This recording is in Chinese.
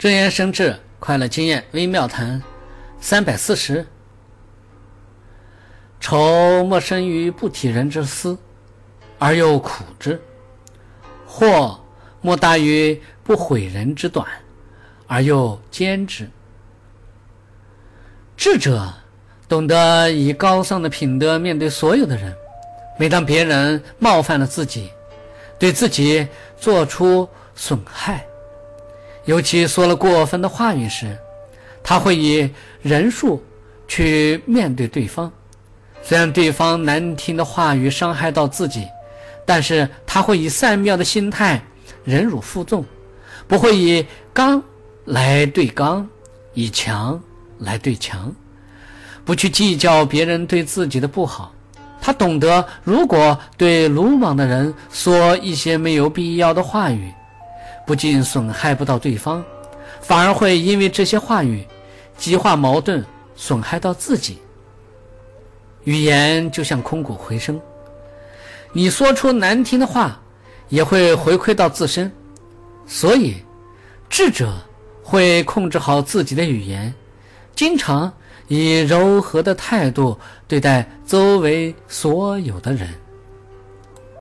正言生智，快乐经验微妙谈，三百四十。愁莫生于不体人之思，而又苦之；祸莫大于不毁人之短，而又坚之。智者懂得以高尚的品德面对所有的人。每当别人冒犯了自己，对自己做出损害。尤其说了过分的话语时，他会以人数去面对对方。虽然对方难听的话语伤害到自己，但是他会以善妙的心态忍辱负重，不会以刚来对刚，以强来对强，不去计较别人对自己的不好。他懂得，如果对鲁莽的人说一些没有必要的话语。不仅损害不到对方，反而会因为这些话语激化矛盾，损害到自己。语言就像空谷回声，你说出难听的话，也会回馈到自身。所以，智者会控制好自己的语言，经常以柔和的态度对待周围所有的人。